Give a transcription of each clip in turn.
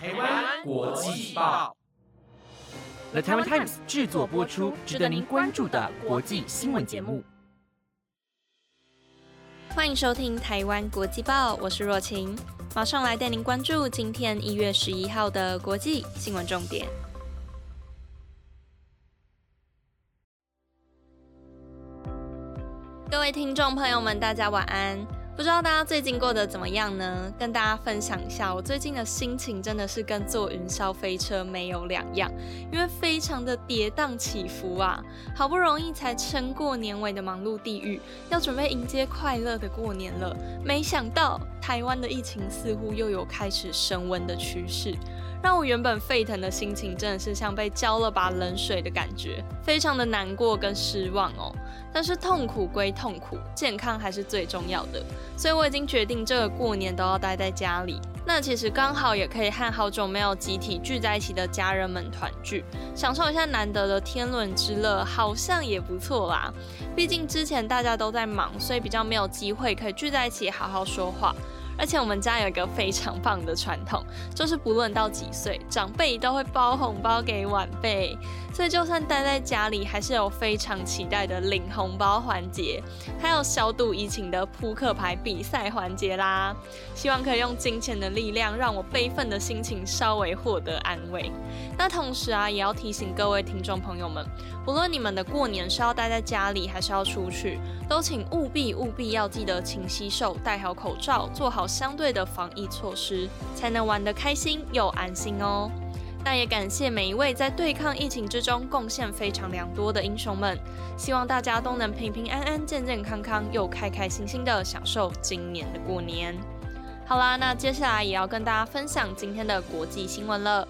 台湾国际报，The Taiwan Times 制作播出，值得您关注的国际新闻节目。欢迎收听台湾国际报，我是若晴，马上来带您关注今天一月十一号的国际新闻重点。各位听众朋友们，大家晚安。不知道大家最近过得怎么样呢？跟大家分享一下，我最近的心情真的是跟坐云霄飞车没有两样，因为非常的跌宕起伏啊！好不容易才撑过年尾的忙碌地狱，要准备迎接快乐的过年了，没想到台湾的疫情似乎又有开始升温的趋势。让我原本沸腾的心情，真的是像被浇了把冷水的感觉，非常的难过跟失望哦。但是痛苦归痛苦，健康还是最重要的，所以我已经决定这个过年都要待在家里。那其实刚好也可以和好久没有集体聚在一起的家人们团聚，享受一下难得的天伦之乐，好像也不错啦。毕竟之前大家都在忙，所以比较没有机会可以聚在一起好好说话。而且我们家有一个非常棒的传统，就是不论到几岁，长辈都会包红包给晚辈。所以就算待在家里，还是有非常期待的领红包环节，还有小赌怡情的扑克牌比赛环节啦。希望可以用金钱的力量，让我悲愤的心情稍微获得安慰。那同时啊，也要提醒各位听众朋友们，不论你们的过年是要待在家里，还是要出去，都请务必务必要记得勤洗手、戴好口罩，做好相对的防疫措施，才能玩得开心又安心哦。那也感谢每一位在对抗疫情之中贡献非常良多的英雄们，希望大家都能平平安安、健健康康，又开开心心的享受今年的过年。好啦，那接下来也要跟大家分享今天的国际新闻了。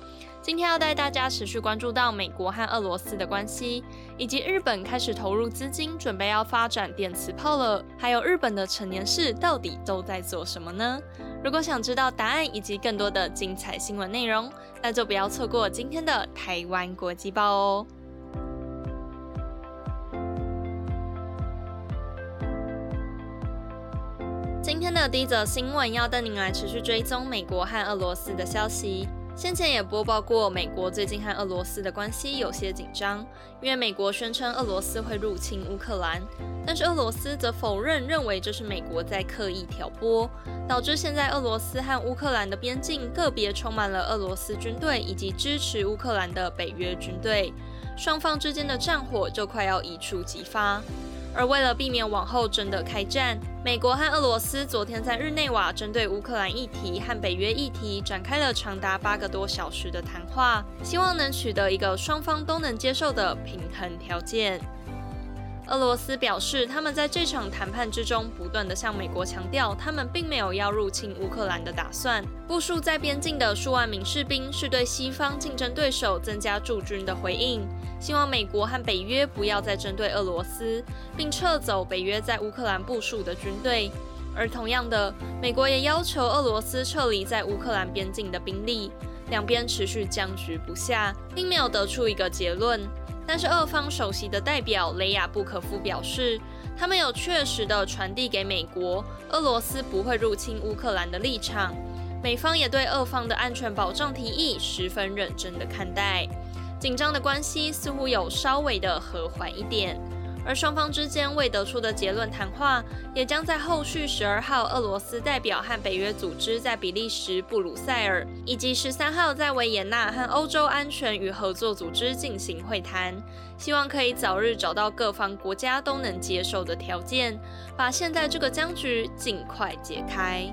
今天要带大家持续关注到美国和俄罗斯的关系，以及日本开始投入资金准备要发展电磁炮了，还有日本的成年式到底都在做什么呢？如果想知道答案以及更多的精彩新闻内容，那就不要错过今天的台湾国际报哦。今天的第一则新闻要带您来持续追踪美国和俄罗斯的消息。先前也播报过，美国最近和俄罗斯的关系有些紧张，因为美国宣称俄罗斯会入侵乌克兰，但是俄罗斯则否认，认为这是美国在刻意挑拨，导致现在俄罗斯和乌克兰的边境个别充满了俄罗斯军队以及支持乌克兰的北约军队，双方之间的战火就快要一触即发。而为了避免往后真的开战，美国和俄罗斯昨天在日内瓦针对乌克兰议题和北约议题展开了长达八个多小时的谈话，希望能取得一个双方都能接受的平衡条件。俄罗斯表示，他们在这场谈判之中不断地向美国强调，他们并没有要入侵乌克兰的打算。部署在边境的数万名士兵是对西方竞争对手增加驻军的回应，希望美国和北约不要再针对俄罗斯，并撤走北约在乌克兰部署的军队。而同样的，美国也要求俄罗斯撤离在乌克兰边境的兵力。两边持续僵局不下，并没有得出一个结论。但是，俄方首席的代表雷亚布可夫表示，他们有确实的传递给美国，俄罗斯不会入侵乌克兰的立场。美方也对俄方的安全保障提议十分认真的看待，紧张的关系似乎有稍微的和缓一点。而双方之间未得出的结论谈话，也将在后续十二号俄罗斯代表和北约组织在比利时布鲁塞尔，以及十三号在维也纳和欧洲安全与合作组织进行会谈，希望可以早日找到各方国家都能接受的条件，把现在这个僵局尽快解开。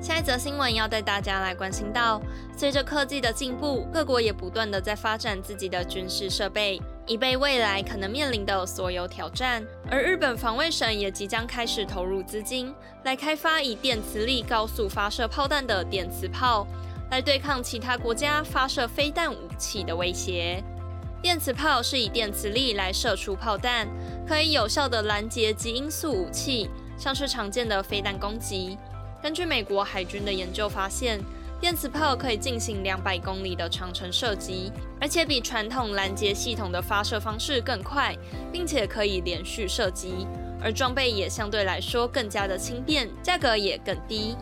下一则新闻要带大家来关心到，随着科技的进步，各国也不断的在发展自己的军事设备，以备未来可能面临的所有挑战。而日本防卫省也即将开始投入资金，来开发以电磁力高速发射炮弹的电磁炮，来对抗其他国家发射飞弹武器的威胁。电磁炮是以电磁力来射出炮弹，可以有效的拦截极音速武器，像是常见的飞弹攻击。根据美国海军的研究发现，电磁炮可以进行两百公里的长程射击，而且比传统拦截系统的发射方式更快，并且可以连续射击。而装备也相对来说更加的轻便，价格也更低。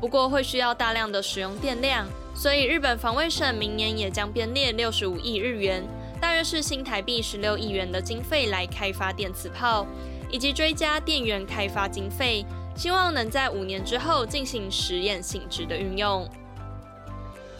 不过会需要大量的使用电量，所以日本防卫省明年也将编列六十五亿日元，大约是新台币十六亿元的经费来开发电磁炮，以及追加电源开发经费，希望能在五年之后进行实验性质的运用。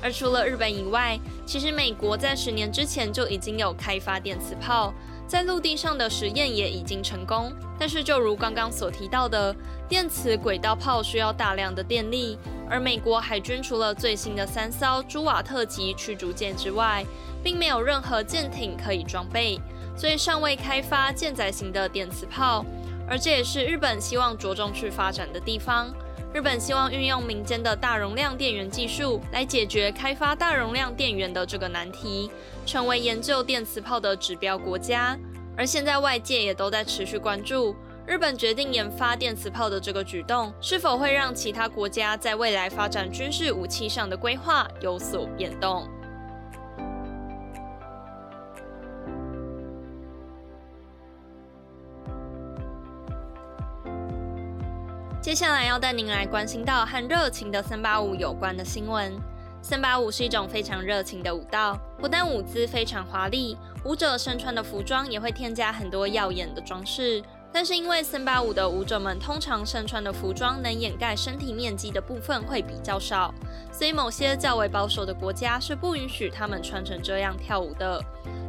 而除了日本以外，其实美国在十年之前就已经有开发电磁炮。在陆地上的实验也已经成功，但是就如刚刚所提到的，电磁轨道炮需要大量的电力，而美国海军除了最新的三艘朱瓦特级驱逐舰之外，并没有任何舰艇可以装备，所以尚未开发舰载型的电磁炮，而这也是日本希望着重去发展的地方。日本希望运用民间的大容量电源技术来解决开发大容量电源的这个难题，成为研究电磁炮的指标国家。而现在外界也都在持续关注日本决定研发电磁炮的这个举动，是否会让其他国家在未来发展军事武器上的规划有所变动。接下来要带您来关心到和热情的三八舞有关的新闻。三八舞是一种非常热情的舞蹈，不但舞姿非常华丽，舞者身穿的服装也会添加很多耀眼的装饰。但是因为森巴舞的舞者们通常身穿的服装能掩盖身体面积的部分会比较少，所以某些较为保守的国家是不允许他们穿成这样跳舞的。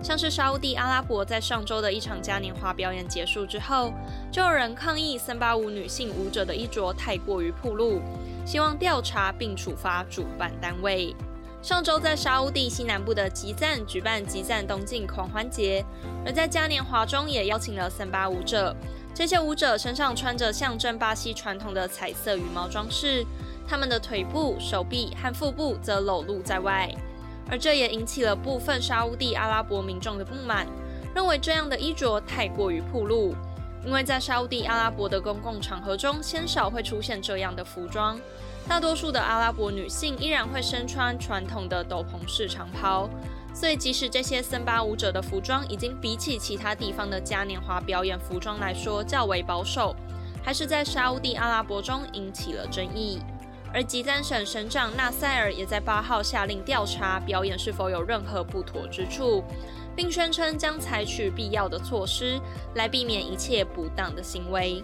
像是沙地阿拉伯在上周的一场嘉年华表演结束之后，就有人抗议森巴舞女性舞者的衣着太过于暴露，希望调查并处罚主办单位。上周在沙地西南部的吉赞举办吉赞东进狂欢节，而在嘉年华中也邀请了三八舞者。这些舞者身上穿着象征巴西传统的彩色羽毛装饰，他们的腿部、手臂和腹部则裸露在外。而这也引起了部分沙地阿拉伯民众的不满，认为这样的衣着太过于暴露。因为在沙地阿拉伯的公共场合中，鲜少会出现这样的服装，大多数的阿拉伯女性依然会身穿传统的斗篷式长袍。所以，即使这些森巴舞者的服装已经比起其他地方的嘉年华表演服装来说较为保守，还是在沙地阿拉伯中引起了争议。而吉赞省省长纳塞尔也在八号下令调查表演是否有任何不妥之处，并宣称将采取必要的措施来避免一切不当的行为。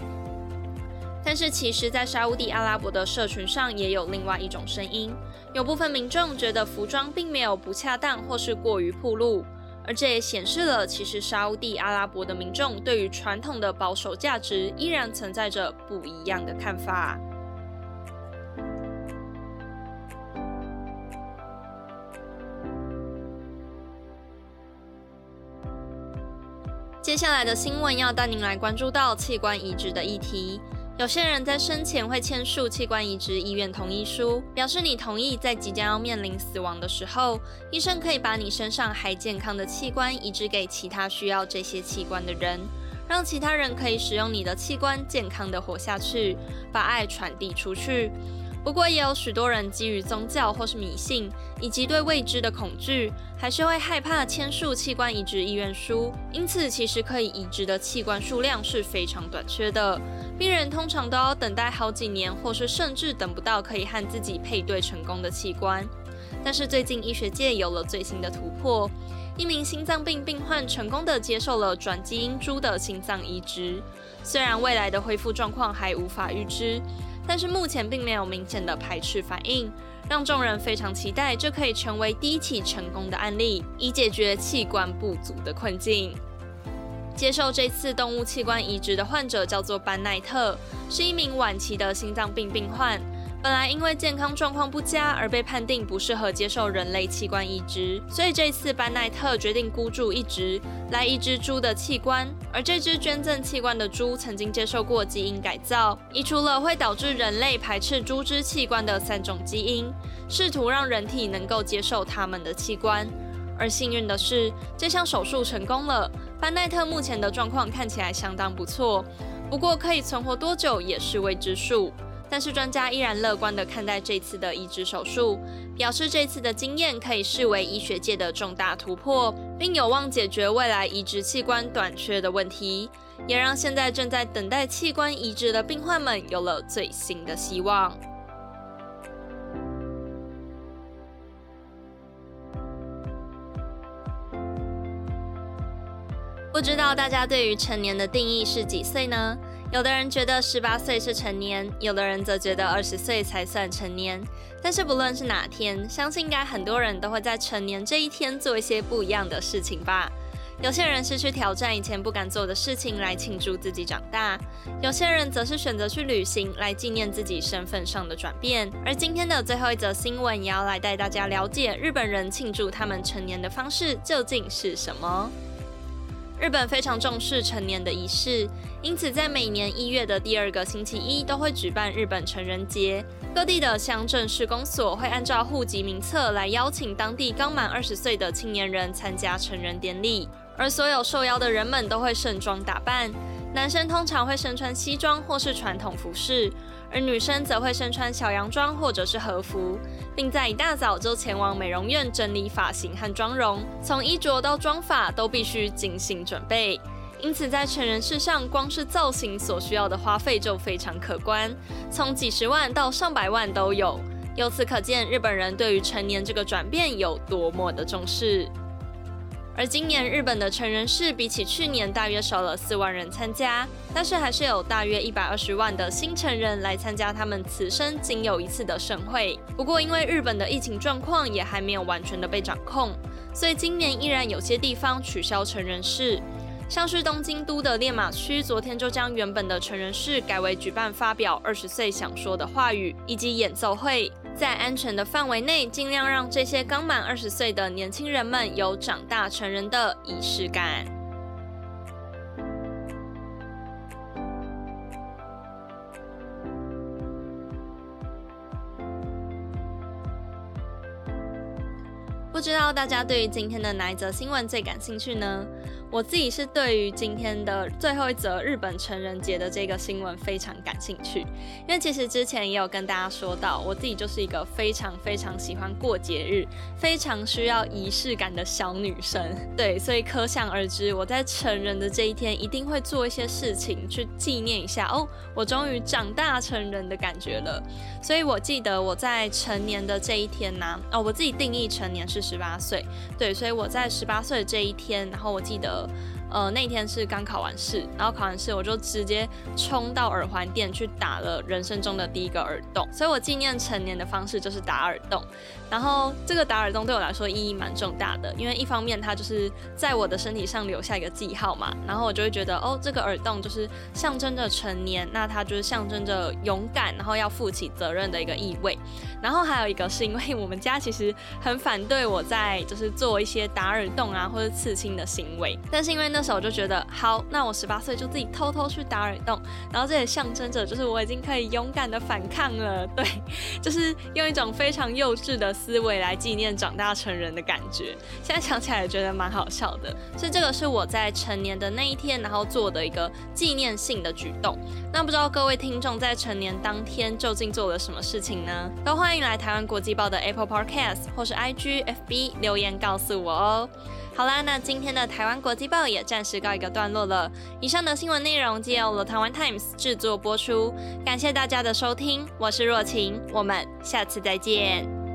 但是，其实，在沙地阿拉伯的社群上也有另外一种声音，有部分民众觉得服装并没有不恰当或是过于暴露，而这也显示了其实沙地阿拉伯的民众对于传统的保守价值依然存在着不一样的看法。接下来的新闻要带您来关注到器官移植的议题。有些人在生前会签署器官移植医院同意书，表示你同意在即将要面临死亡的时候，医生可以把你身上还健康的器官移植给其他需要这些器官的人，让其他人可以使用你的器官健康的活下去，把爱传递出去。不过，也有许多人基于宗教或是迷信，以及对未知的恐惧，还是会害怕签署器官移植意愿书。因此，其实可以移植的器官数量是非常短缺的。病人通常都要等待好几年，或是甚至等不到可以和自己配对成功的器官。但是，最近医学界有了最新的突破，一名心脏病病患成功的接受了转基因猪的心脏移植。虽然未来的恢复状况还无法预知。但是目前并没有明显的排斥反应，让众人非常期待这可以成为第一起成功的案例，以解决器官不足的困境。接受这次动物器官移植的患者叫做班奈特，是一名晚期的心脏病病患。本来因为健康状况不佳而被判定不适合接受人类器官移植，所以这次班奈特决定孤注一掷来移植猪的器官。而这只捐赠器官的猪曾经接受过基因改造，移除了会导致人类排斥猪只器官的三种基因，试图让人体能够接受他们的器官。而幸运的是，这项手术成功了。班奈特目前的状况看起来相当不错，不过可以存活多久也是未知数。但是专家依然乐观地看待这次的移植手术，表示这次的经验可以视为医学界的重大突破，并有望解决未来移植器官短缺的问题，也让现在正在等待器官移植的病患们有了最新的希望。不知道大家对于成年的定义是几岁呢？有的人觉得十八岁是成年，有的人则觉得二十岁才算成年。但是不论是哪天，相信应该很多人都会在成年这一天做一些不一样的事情吧。有些人是去挑战以前不敢做的事情来庆祝自己长大，有些人则是选择去旅行来纪念自己身份上的转变。而今天的最后一则新闻，也要来带大家了解日本人庆祝他们成年的方式究竟是什么。日本非常重视成年的仪式，因此在每年一月的第二个星期一都会举办日本成人节。各地的乡镇市公所会按照户籍名册来邀请当地刚满二十岁的青年人参加成人典礼，而所有受邀的人们都会盛装打扮。男生通常会身穿西装或是传统服饰。而女生则会身穿小洋装或者是和服，并在一大早就前往美容院整理发型和妆容，从衣着到妆发都必须精心准备。因此，在成人式上，光是造型所需要的花费就非常可观，从几十万到上百万都有。由此可见，日本人对于成年这个转变有多么的重视。而今年日本的成人式比起去年大约少了四万人参加，但是还是有大约一百二十万的新成人来参加他们此生仅有一次的盛会。不过，因为日本的疫情状况也还没有完全的被掌控，所以今年依然有些地方取消成人式。像是东京都的练马区，昨天就将原本的成人式改为举办发表二十岁想说的话语以及演奏会，在安全的范围内，尽量让这些刚满二十岁的年轻人们有长大成人的仪式感。不知道大家对于今天的哪一则新闻最感兴趣呢？我自己是对于今天的最后一则日本成人节的这个新闻非常感兴趣，因为其实之前也有跟大家说到，我自己就是一个非常非常喜欢过节日、非常需要仪式感的小女生。对，所以可想而知，我在成人的这一天一定会做一些事情去纪念一下哦，我终于长大成人的感觉了。所以我记得我在成年的这一天呢，哦，我自己定义成年是十八岁，对，所以我在十八岁的这一天，然后我记得。well 呃，那天是刚考完试，然后考完试我就直接冲到耳环店去打了人生中的第一个耳洞，所以我纪念成年的方式就是打耳洞。然后这个打耳洞对我来说意义蛮重大的，因为一方面它就是在我的身体上留下一个记号嘛，然后我就会觉得哦，这个耳洞就是象征着成年，那它就是象征着勇敢，然后要负起责任的一个意味。然后还有一个是因为我们家其实很反对我在就是做一些打耳洞啊或者刺青的行为，但是因为那那时候就觉得好，那我十八岁就自己偷偷去打耳洞，然后这也象征着就是我已经可以勇敢的反抗了，对，就是用一种非常幼稚的思维来纪念长大成人的感觉。现在想起来也觉得蛮好笑的，所以这个是我在成年的那一天然后做的一个纪念性的举动。那不知道各位听众在成年当天究竟做了什么事情呢？都欢迎来台湾国际报的 Apple Podcast 或是 IG FB 留言告诉我哦。好啦，那今天的台湾国际报也暂时告一个段落了。以上的新闻内容皆由了台湾 Times 制作播出，感谢大家的收听，我是若晴，我们下次再见。